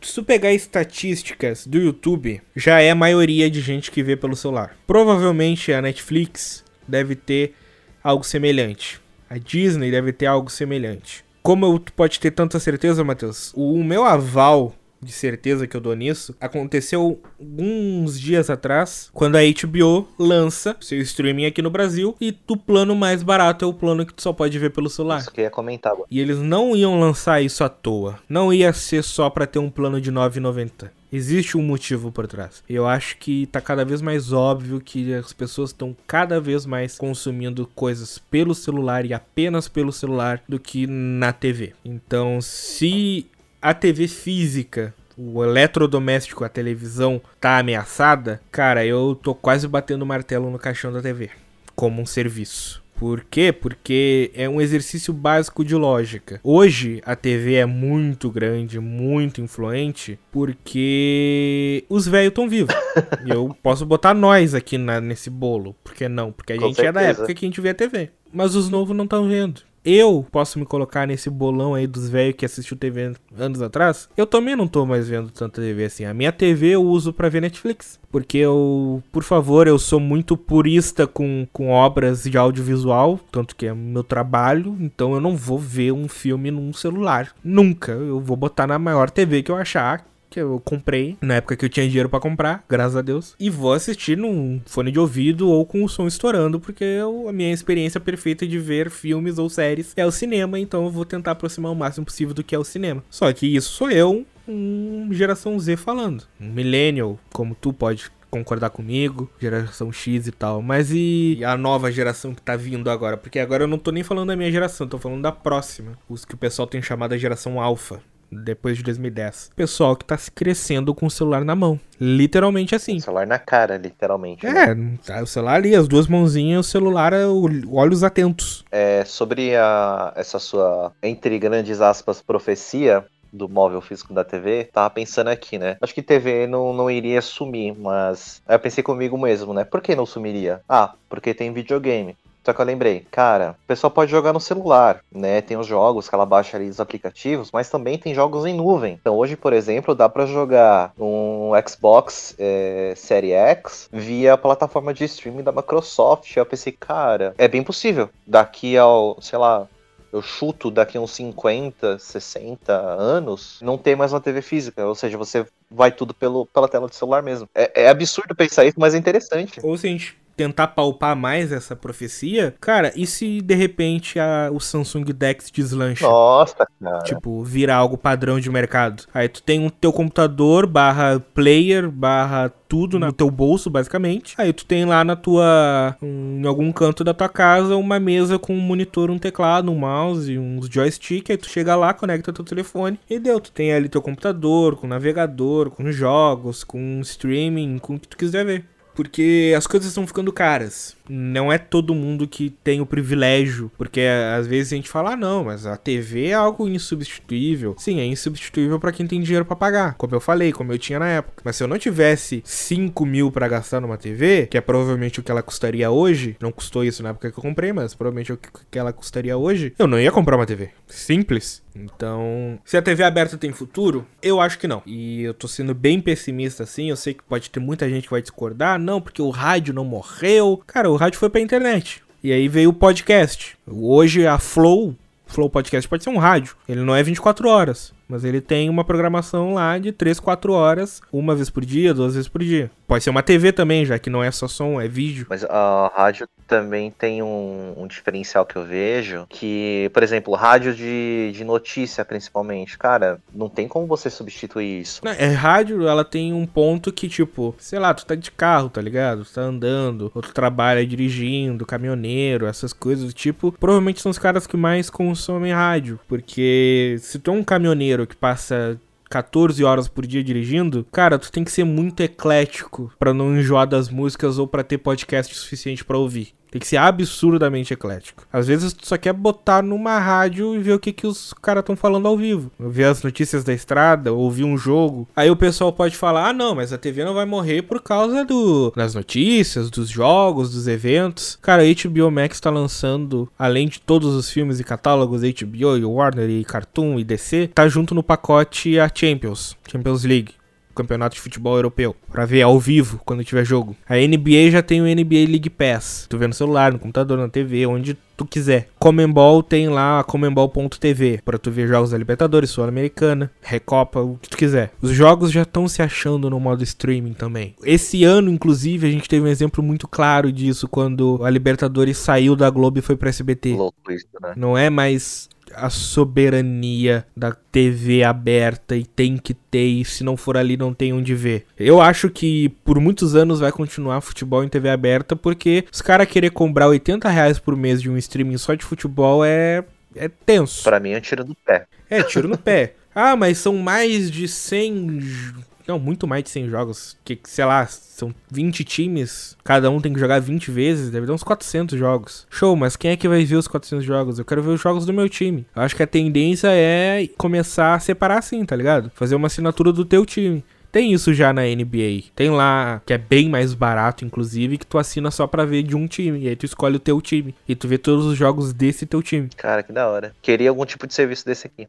se tu pegar estatísticas do YouTube, já é a maioria de gente que vê pelo celular. Provavelmente a Netflix deve ter algo semelhante. A Disney deve ter algo semelhante. Como eu tu pode ter tanta certeza, Matheus? O meu aval de certeza que eu dou nisso aconteceu alguns dias atrás, quando a HBO lança seu streaming aqui no Brasil e o plano mais barato é o plano que tu só pode ver pelo celular. Isso que eu ia comentar agora. E eles não iam lançar isso à toa. Não ia ser só pra ter um plano de 9,90. Existe um motivo por trás. Eu acho que tá cada vez mais óbvio que as pessoas estão cada vez mais consumindo coisas pelo celular e apenas pelo celular do que na TV. Então, se a TV física, o eletrodoméstico, a televisão tá ameaçada, cara, eu tô quase batendo o martelo no caixão da TV como um serviço. Por quê? Porque é um exercício básico de lógica. Hoje a TV é muito grande, muito influente, porque os velhos estão vivos. *laughs* e eu posso botar nós aqui na- nesse bolo. Por que não? Porque a Com gente é da certeza. época que a gente vê a TV. Mas os novos não estão vendo. Eu posso me colocar nesse bolão aí dos velhos que assistiu TV anos atrás. Eu também não tô mais vendo tanta TV assim. A minha TV eu uso pra ver Netflix. Porque eu, por favor, eu sou muito purista com, com obras de audiovisual. Tanto que é meu trabalho. Então eu não vou ver um filme num celular. Nunca. Eu vou botar na maior TV que eu achar que eu comprei na época que eu tinha dinheiro pra comprar, graças a Deus, e vou assistir num fone de ouvido ou com o som estourando, porque eu- a minha experiência perfeita de ver filmes ou séries é o cinema, então eu vou tentar aproximar o máximo possível do que é o cinema. Só que isso sou eu, um geração Z falando, um millennial, como tu pode concordar comigo, geração X e tal, mas e a nova geração que tá vindo agora? Porque agora eu não tô nem falando da minha geração, tô falando da próxima, os que o pessoal tem chamado a geração alfa depois de 2010. Pessoal que tá se crescendo com o celular na mão. Literalmente assim. Celular na cara, literalmente. né? É, tá o celular ali, as duas mãozinhas, o celular, é o- olhos atentos. É, sobre a, essa sua, entre grandes aspas, profecia, do móvel físico da TV, tava pensando aqui, né? Acho que TV não, não iria sumir, mas aí eu pensei comigo mesmo, né? Por que não sumiria? Ah, porque tem videogame. Só que eu lembrei, cara, o pessoal pode jogar no celular, né? Tem os jogos que ela baixa ali dos aplicativos, mas também tem jogos em nuvem. Então hoje, por exemplo, dá para jogar um Xbox é, Series X via a plataforma de streaming da Microsoft. Eu pensei, cara, é bem possível. Daqui ao, sei lá, eu chuto daqui uns 50, 60 anos, não ter mais uma TV física. Ou seja, você vai tudo pelo, pela tela do celular mesmo. É, é absurdo pensar isso, mas é interessante. Ou se a gente tentar palpar mais essa profecia, cara, e se de repente a, o Samsung Dex deslancha? Nossa, cara. Tipo, vira algo padrão de mercado. Aí tu tem um teu computador barra player barra tudo no teu bolso, basicamente. Aí tu tem lá na tua. em algum canto da tua casa uma mesa com um monitor, um teclado, um mouse, uns joystick. Aí tu chega lá, conecta teu telefone e deu. Tu tem ali teu computador, com navegador, com jogos, com streaming, com o que tu quiser ver. Porque as coisas estão ficando caras. Não é todo mundo que tem o privilégio. Porque às vezes a gente fala, ah, não, mas a TV é algo insubstituível. Sim, é insubstituível para quem tem dinheiro para pagar. Como eu falei, como eu tinha na época. Mas se eu não tivesse 5 mil pra gastar numa TV, que é provavelmente o que ela custaria hoje, não custou isso na época que eu comprei, mas provavelmente é o que ela custaria hoje, eu não ia comprar uma TV. Simples. Então, se a TV aberta tem futuro, eu acho que não. E eu tô sendo bem pessimista assim, eu sei que pode ter muita gente que vai discordar, não, porque o rádio não morreu. Cara, o rádio foi pra internet. E aí veio o podcast. Hoje a Flow, Flow Podcast pode ser um rádio. Ele não é 24 horas. Mas ele tem uma programação lá de 3, 4 horas, uma vez por dia, duas vezes por dia. Pode ser uma TV também, já que não é só som, é vídeo. Mas a rádio também tem um, um diferencial que eu vejo, que, por exemplo, rádio de, de notícia, principalmente, cara, não tem como você substituir isso. Não, é rádio, ela tem um ponto que, tipo, sei lá, tu tá de carro, tá ligado? Tu tá andando, ou tu trabalha dirigindo, caminhoneiro, essas coisas do tipo. Provavelmente são os caras que mais consomem rádio, porque se tu é um caminhoneiro que passa 14 horas por dia dirigindo, cara, tu tem que ser muito eclético para não enjoar das músicas ou para ter podcast suficiente para ouvir. Tem que ser absurdamente eclético. Às vezes tu só quer botar numa rádio e ver o que, que os caras estão falando ao vivo. Ver as notícias da estrada, ouvir um jogo. Aí o pessoal pode falar: ah, não, mas a TV não vai morrer por causa do das notícias, dos jogos, dos eventos. Cara, a HBO Max tá lançando, além de todos os filmes e catálogos HBO e Warner e Cartoon e DC, tá junto no pacote a Champions, Champions League campeonato de futebol europeu, para ver ao vivo quando tiver jogo. A NBA já tem o NBA League Pass. Tu vê no celular, no computador, na TV, onde tu quiser. Comembol tem lá a comembol.tv para tu ver jogos da Libertadores, Sul-Americana, Recopa, o que tu quiser. Os jogos já estão se achando no modo streaming também. Esse ano, inclusive, a gente teve um exemplo muito claro disso quando a Libertadores saiu da Globo e foi para SBT. Louco isso, né? Não é mais a soberania da TV aberta e tem que ter, e se não for ali não tem onde ver. Eu acho que por muitos anos vai continuar futebol em TV aberta, porque os caras querer comprar 80 reais por mês de um streaming só de futebol é, é tenso. Pra mim é tiro no pé. É, tiro no pé. *laughs* Ah, mas são mais de 100 não, muito mais de 100 jogos. Que, sei lá, são 20 times. Cada um tem que jogar 20 vezes. Deve dar uns 400 jogos. Show, mas quem é que vai ver os 400 jogos? Eu quero ver os jogos do meu time. Eu acho que a tendência é começar a separar assim, tá ligado? Fazer uma assinatura do teu time. Tem isso já na NBA. Tem lá, que é bem mais barato, inclusive, que tu assina só pra ver de um time. E aí tu escolhe o teu time. E tu vê todos os jogos desse teu time. Cara, que da hora. Queria algum tipo de serviço desse aqui.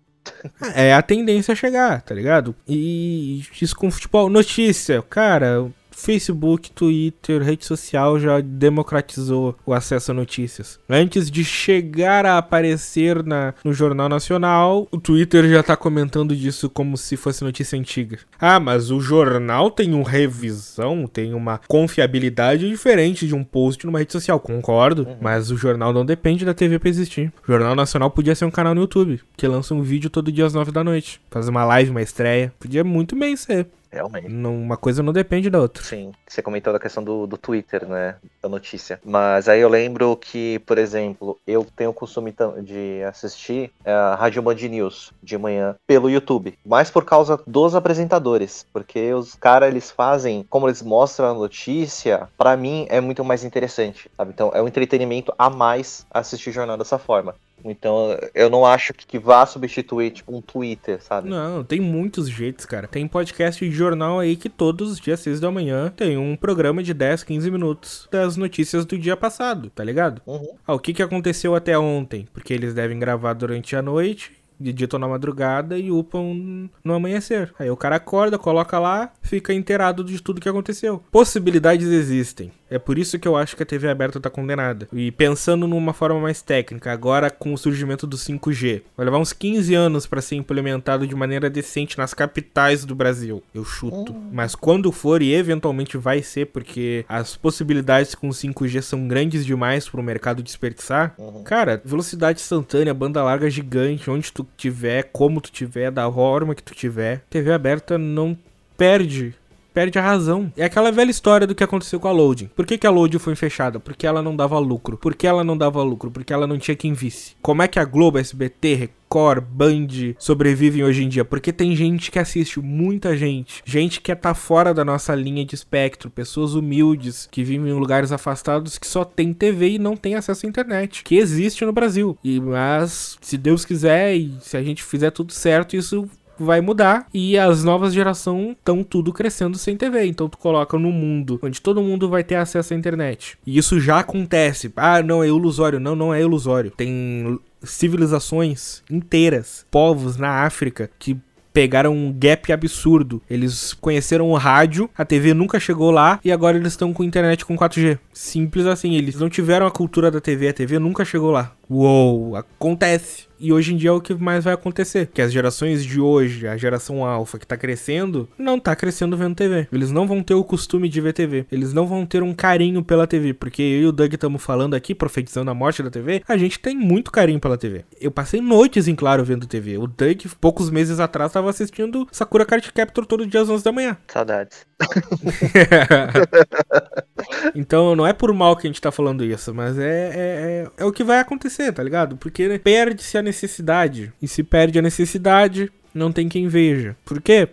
É a tendência a chegar, tá ligado? E isso com futebol. Notícia, cara, Facebook, Twitter, rede social já democratizou o acesso a notícias. Antes de chegar a aparecer na, no Jornal Nacional, o Twitter já tá comentando disso como se fosse notícia antiga. Ah, mas o jornal tem uma revisão, tem uma confiabilidade diferente de um post numa rede social, concordo, uhum. mas o jornal não depende da TV pra existir. O Jornal Nacional podia ser um canal no YouTube, que lança um vídeo todo dia às nove da noite, faz uma live, uma estreia, podia muito bem ser realmente. Uma coisa não depende da outra. Sim, você comentou da questão do, do Twitter, né? Da notícia. Mas aí eu lembro que, por exemplo, eu tenho o costume de assistir a Rádio Band News de manhã pelo YouTube. Mais por causa dos apresentadores. Porque os caras, eles fazem, como eles mostram a notícia, para mim é muito mais interessante, sabe? Então é um entretenimento a mais assistir jornal dessa forma. Então eu não acho que vá substituir, tipo, um Twitter, sabe? Não, tem muitos jeitos, cara. Tem podcast de jornal aí que todos os dias 6 da manhã tem um programa de 10, 15 minutos das notícias do dia passado, tá ligado? Uhum. Ah, o que, que aconteceu até ontem? Porque eles devem gravar durante a noite de dia na madrugada e upam no amanhecer. Aí o cara acorda, coloca lá, fica inteirado de tudo que aconteceu. Possibilidades existem. É por isso que eu acho que a TV aberta tá condenada. E pensando numa forma mais técnica, agora com o surgimento do 5G, vai levar uns 15 anos para ser implementado de maneira decente nas capitais do Brasil. Eu chuto. Uhum. Mas quando for e eventualmente vai ser, porque as possibilidades com 5G são grandes demais pro mercado desperdiçar. Uhum. Cara, velocidade instantânea, banda larga gigante, onde tu tiver, como tu tiver, da forma que tu tiver. TV aberta não perde perde a razão. É aquela velha história do que aconteceu com a Loading. Por que, que a Loading foi fechada? Porque ela não dava lucro. Por que ela não dava lucro? Porque ela não tinha quem visse. Como é que a Globo, SBT, Record, Band sobrevivem hoje em dia? Porque tem gente que assiste, muita gente. Gente que tá fora da nossa linha de espectro. Pessoas humildes que vivem em lugares afastados que só tem TV e não tem acesso à internet. Que existe no Brasil. E mas, se Deus quiser e se a gente fizer tudo certo, isso vai mudar e as novas gerações estão tudo crescendo sem TV. Então tu coloca no mundo onde todo mundo vai ter acesso à internet. E isso já acontece. Ah, não é ilusório. Não, não é ilusório. Tem civilizações inteiras, povos na África que pegaram um gap absurdo. Eles conheceram o rádio, a TV nunca chegou lá e agora eles estão com internet com 4G. Simples assim, eles não tiveram a cultura da TV, a TV nunca chegou lá. Uou, acontece. E hoje em dia é o que mais vai acontecer. Que as gerações de hoje, a geração alfa que tá crescendo, não tá crescendo vendo TV. Eles não vão ter o costume de ver TV. Eles não vão ter um carinho pela TV. Porque eu e o Doug estamos falando aqui, profetizando a morte da TV. A gente tem muito carinho pela TV. Eu passei noites em claro vendo TV. O Doug, poucos meses atrás, estava assistindo Sakura Card Captor todo dia às 11 da manhã. Saudades. *laughs* então não é por mal que a gente tá falando isso, mas é, é, é, é o que vai acontecer, tá ligado? Porque perde-se a necessidade. E se perde a necessidade, não tem quem veja. Por quê?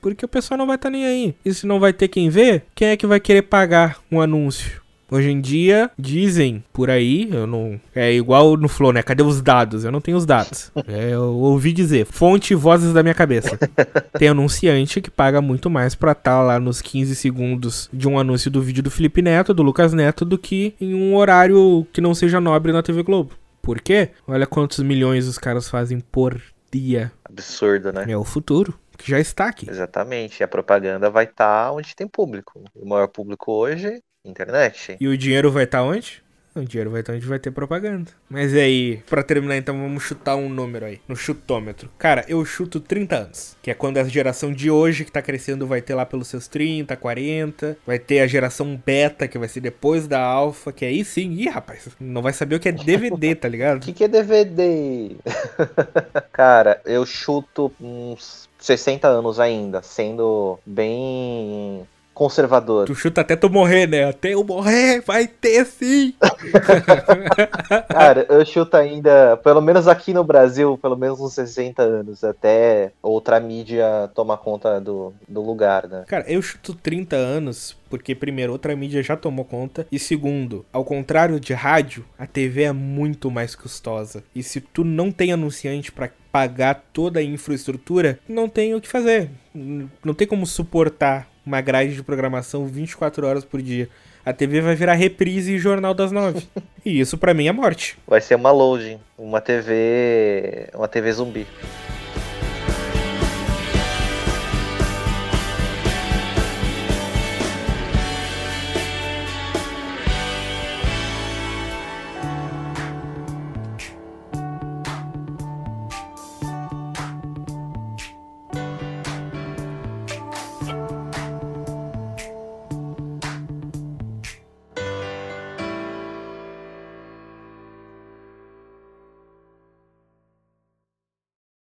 Porque o pessoal não vai estar tá nem aí. E se não vai ter quem ver, quem é que vai querer pagar um anúncio? Hoje em dia, dizem por aí, eu não. É igual no Flow, né? Cadê os dados? Eu não tenho os dados. *laughs* É, eu ouvi dizer, fonte vozes da minha cabeça. *laughs* Tem anunciante que paga muito mais pra estar tá lá nos 15 segundos de um anúncio do vídeo do Felipe Neto, do Lucas Neto, do que em um horário que não seja nobre na TV Globo. Por quê? Olha quantos milhões os caras fazem por dia. Absurdo, né? É o futuro que já está aqui. Exatamente. E a propaganda vai estar tá onde tem público. O maior público hoje internet. E o dinheiro vai estar tá onde? O dinheiro vai estar tá onde vai ter propaganda. Mas aí, para terminar então, vamos chutar um número aí, no chutômetro. Cara, eu chuto 30 anos, que é quando a geração de hoje que tá crescendo vai ter lá pelos seus 30, 40. Vai ter a geração beta, que vai ser depois da alfa, que aí sim, ih, rapaz, não vai saber o que é DVD, tá ligado? O *laughs* que, que é DVD? *laughs* Cara, eu chuto uns 60 anos ainda, sendo bem conservador. Tu chuta até tu morrer, né? Até eu morrer, vai ter sim! *laughs* Cara, eu chuto ainda, pelo menos aqui no Brasil, pelo menos uns 60 anos, até outra mídia tomar conta do, do lugar, né? Cara, eu chuto 30 anos, porque primeiro, outra mídia já tomou conta, e segundo, ao contrário de rádio, a TV é muito mais custosa. E se tu não tem anunciante para pagar toda a infraestrutura, não tem o que fazer. Não tem como suportar uma grade de programação 24 horas por dia. A TV vai virar reprise e jornal das nove. *laughs* e isso para mim é morte. Vai ser uma loading, uma TV, uma TV zumbi.